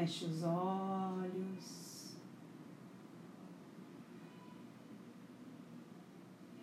Feche os olhos.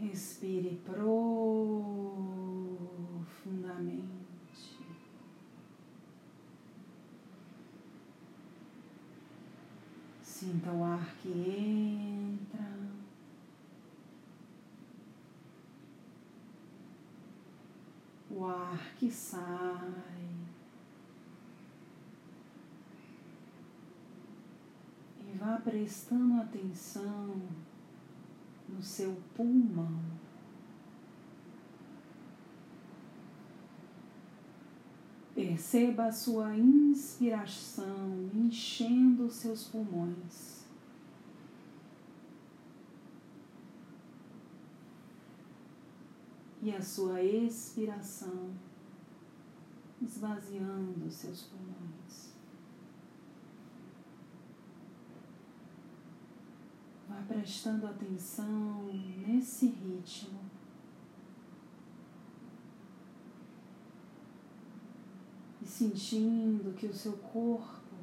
Respire profundamente. Sinta o ar que entra. O ar que sai. E vá prestando atenção no seu pulmão. Perceba a sua inspiração enchendo os seus pulmões. E a sua expiração esvaziando os seus pulmões. Prestando atenção nesse ritmo. sentindo que o seu corpo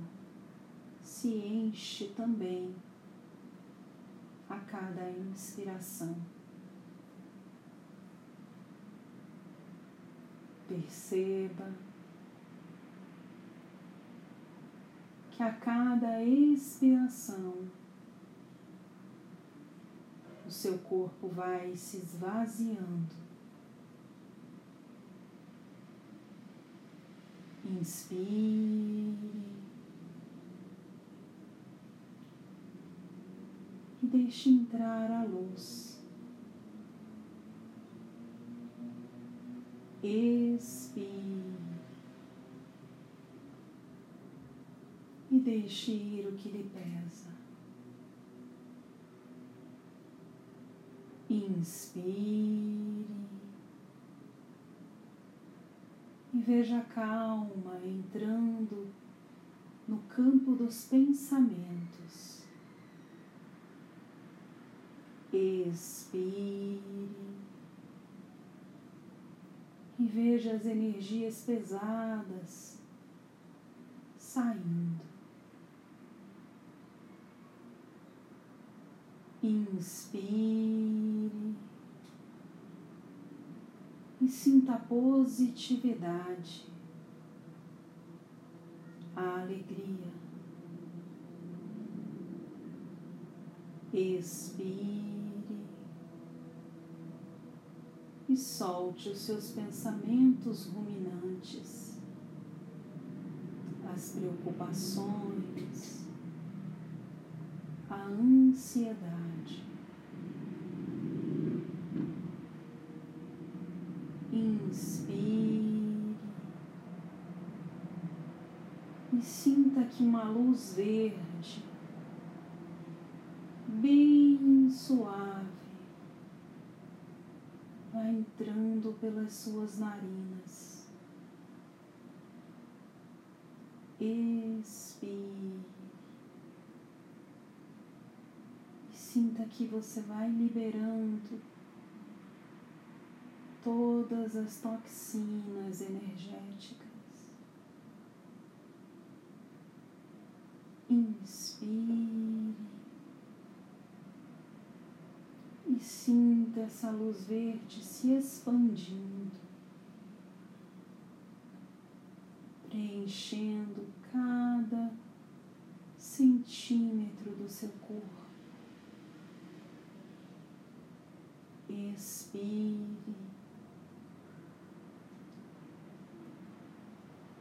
se enche também a cada inspiração. Perceba que a cada expiração seu corpo vai se esvaziando Inspire. E deixe entrar a luz. Expire. E deixe ir o que lhe pesa. Inspire. e veja a calma entrando no campo dos pensamentos. Expire e veja as energias pesadas saindo. Inspire e sinta a positividade, a alegria. Expire e solte os seus pensamentos ruminantes, as preocupações, a ansiedade. Inspire e sinta que uma luz verde, bem suave, vai entrando pelas suas narinas. Expire. E sinta que você vai liberando todas as toxinas energéticas. Inspire e sinta essa luz verde se expandindo, preenchendo cada centímetro do seu corpo. Expire.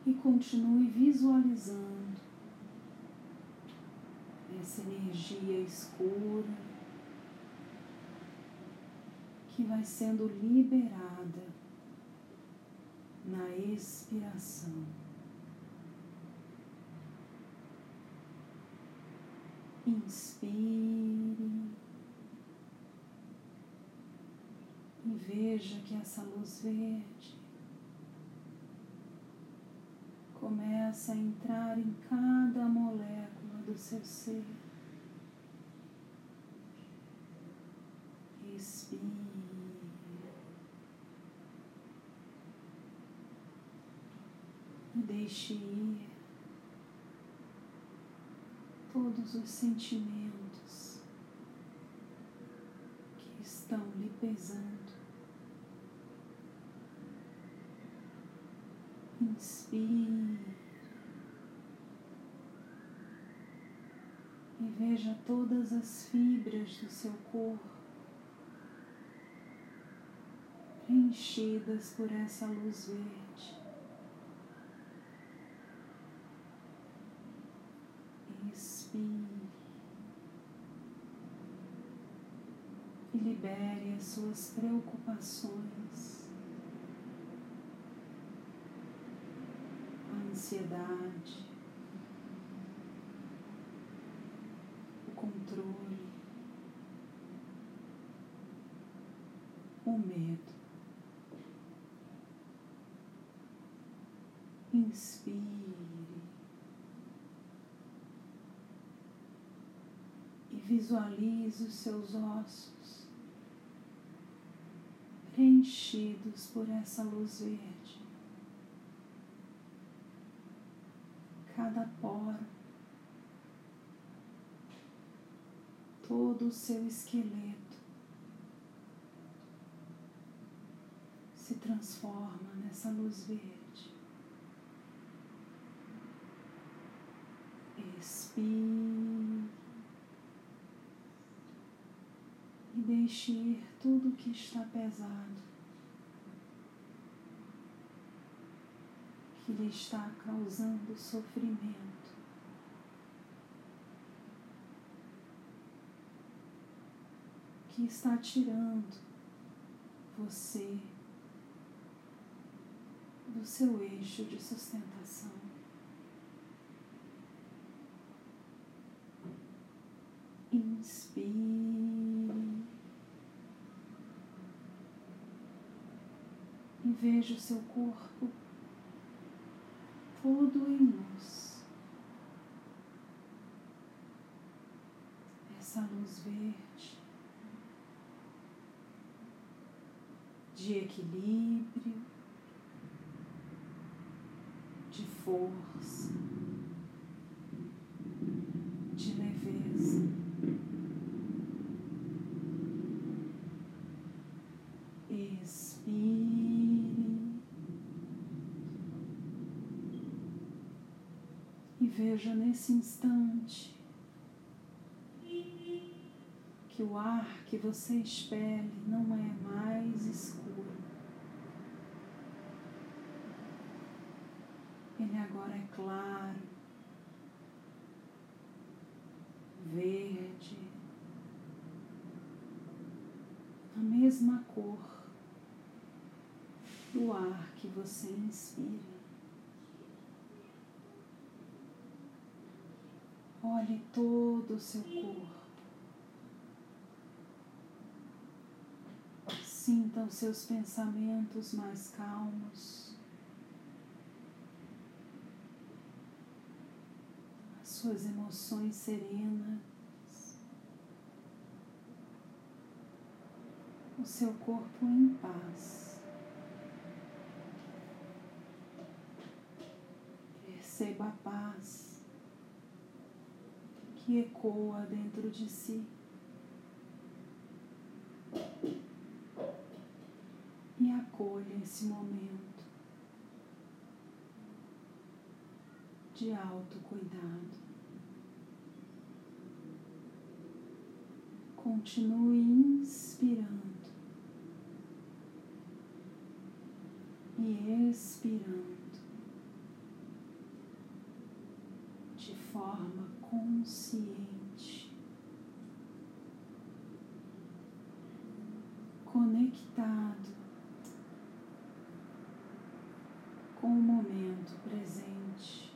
e continue visualizando essa energia escura que vai sendo liberada na expiração. Inspire e veja que essa luz verde começa a entrar em cada molécula ser. Respire. Deixe ir todos os sentimentos que estão lhe pesando. Inspire e veja todas as fibras do seu corpo preenchidas por essa luz verde. Inspire e libere as suas preocupações, a ansiedade, o controle, o medo. Inspire e visualize os seus ossos preenchidos por essa luz verde. Cada poro, todo o seu esqueleto se transforma nessa luz verde. Respire. E deixe ir tudo que está pesado, que lhe está causando sofrimento. Que está tirando você do seu eixo de sustentação. Inspire. E veja o seu corpo todo em luz. Essa luz verde de equilíbrio, de força, de leveza. veja nesse instante que o ar que você expele não é mais escuro. Ele agora é claro, verde, a mesma cor do ar que você inspira. Olhe todo o seu corpo. Sinta os seus pensamentos mais calmos. As suas emoções serenas. O seu corpo em paz. Perceba a paz que ecoa dentro de si. E acolha esse momento de autocuidado. Continue inspirando. E expirando. De forma consciente, conectado com o momento presente.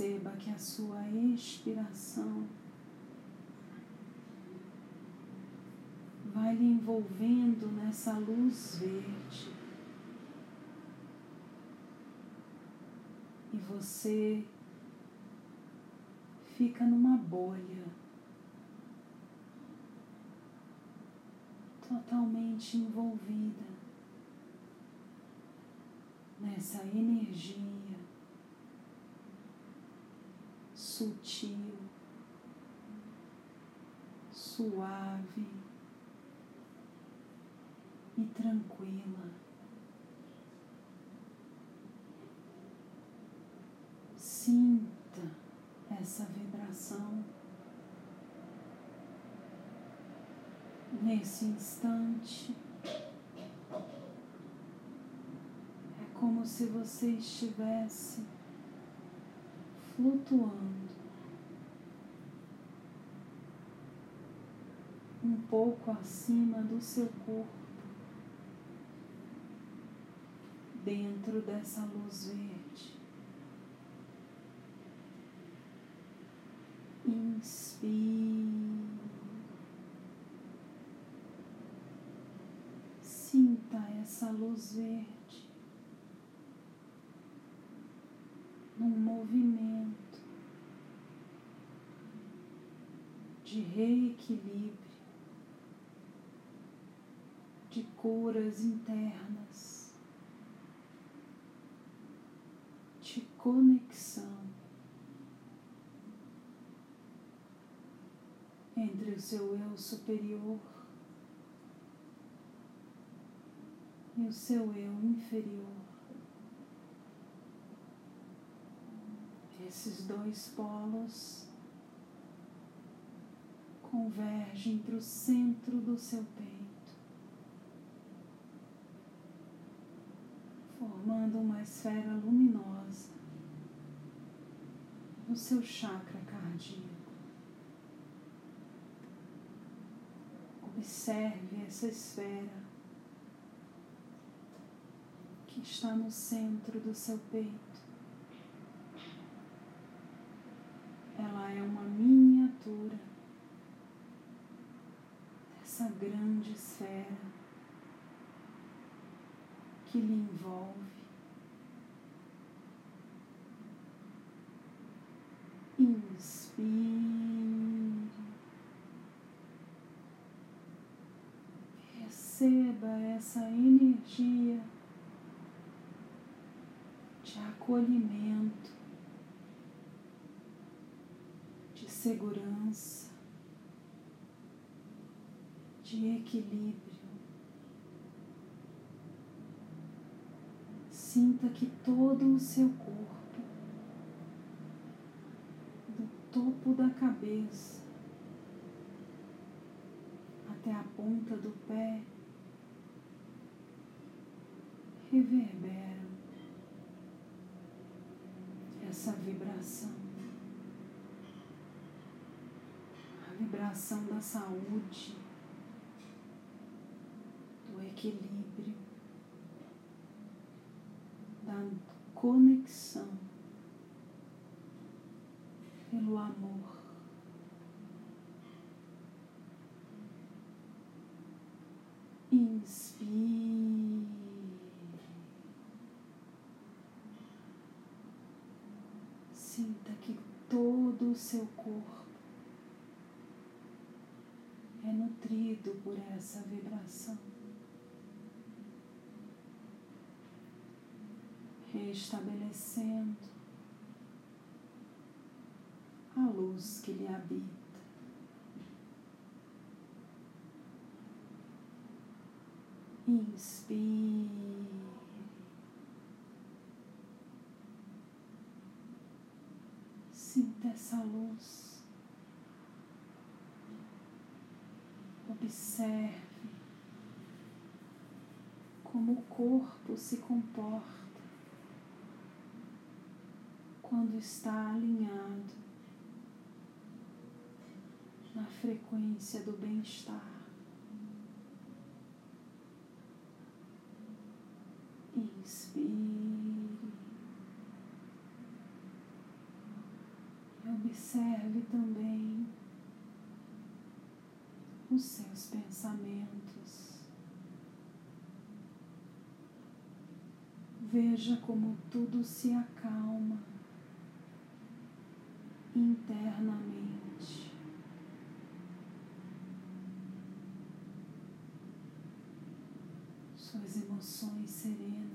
Perceba que a sua expiração vai lhe envolvendo nessa luz verde. você fica numa bolha totalmente envolvida nessa energia sutil, suave e tranquila. Sinta essa vibração nesse instante. É como se você estivesse flutuando pouco acima do seu corpo, dentro dessa luz verde. Inspire. Sinta essa luz verde num movimento de reequilíbrio, de curas internas, de conexão entre o seu eu superior e o seu eu inferior. Esses dois polos convergem para o centro do seu peito, formando uma esfera luminosa no seu chakra cardíaco. Observe essa esfera que está no centro do seu peito. Ela é uma miniatura dessa grande esfera que lhe envolve. Inspire. Receba essa energia de acolhimento, de segurança, de equilíbrio. Sinta que todo o seu corpo, do topo da cabeça até a ponta do pé, reverberam essa vibração, a vibração da saúde, do equilíbrio, da conexão pelo amor. Inspire. Sinta que todo o seu corpo é nutrido por essa vibração. Restabelecendo a luz que lhe habita. Inspire. Sinta essa luz. Observe como o corpo se comporta quando está alinhado na frequência do bem-estar. Inspire. E observe também os seus pensamentos. Veja como tudo se acalma internamente. Suas emoções serenas,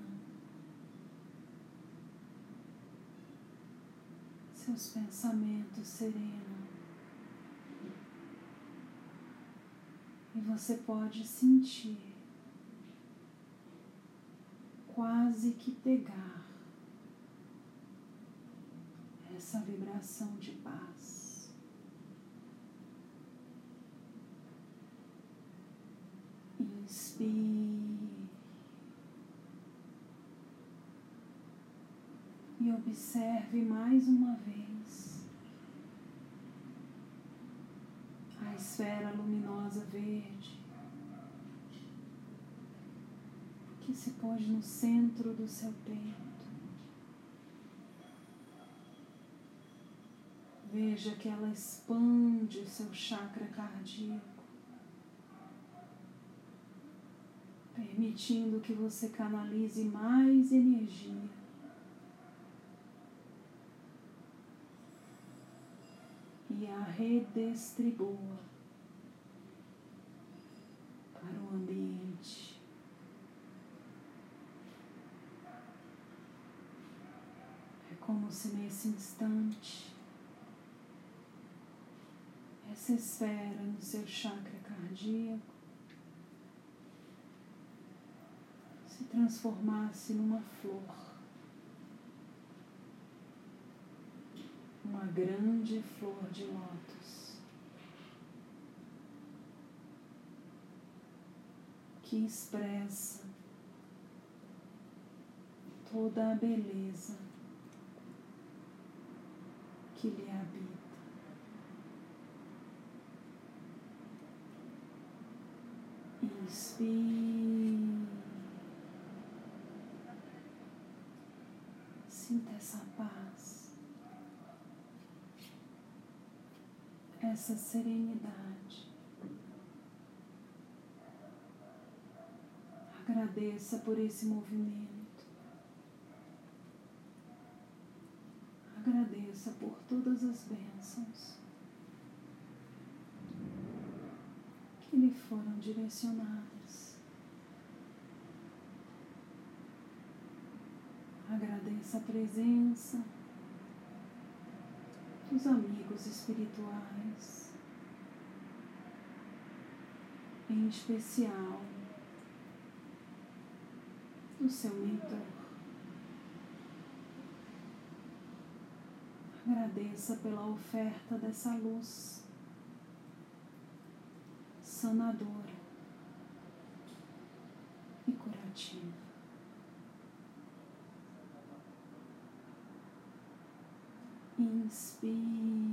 seus pensamentos serenos. E você pode sentir quase que pegar essa vibração de paz. Inspire e observe mais uma vez a esfera luminosa verde que se pôs no centro do seu peito. Veja que ela expande o seu chakra cardíaco, permitindo que você canalize mais energia. E a redistribua para o ambiente. É como se nesse instante essa esfera no seu chakra cardíaco se transformasse numa flor, uma grande flor de lótus que expressa toda a beleza que lhe habita. Inspire. Sinta essa paz, essa serenidade. Agradeça por esse movimento. Agradeça por todas as bênçãos. que lhe foram direcionadas. Agradeça a presença dos amigos espirituais, em especial do seu mentor. Agradeça pela oferta dessa luz sanadora e curativa. Inspire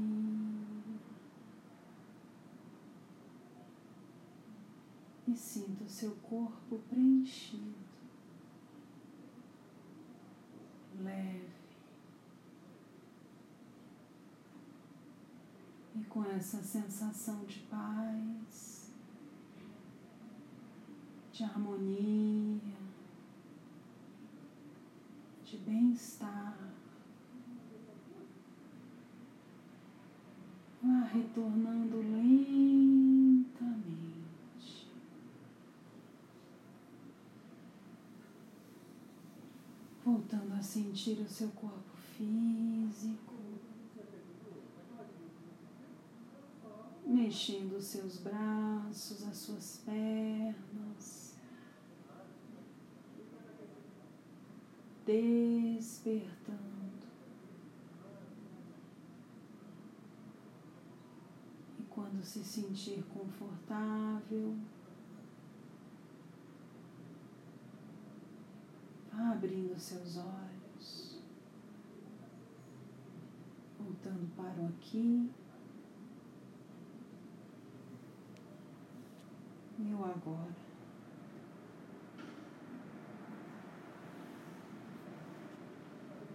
e sinta o seu corpo preenchido, leve. E com essa sensação de paz, de harmonia, de bem-estar. Vá retornando lentamente. Voltando a sentir o seu corpo físico. Mexendo os seus braços, as suas pernas. despertando. E quando se sentir confortável, vá abrindo seus olhos, voltando para o aqui. E agora.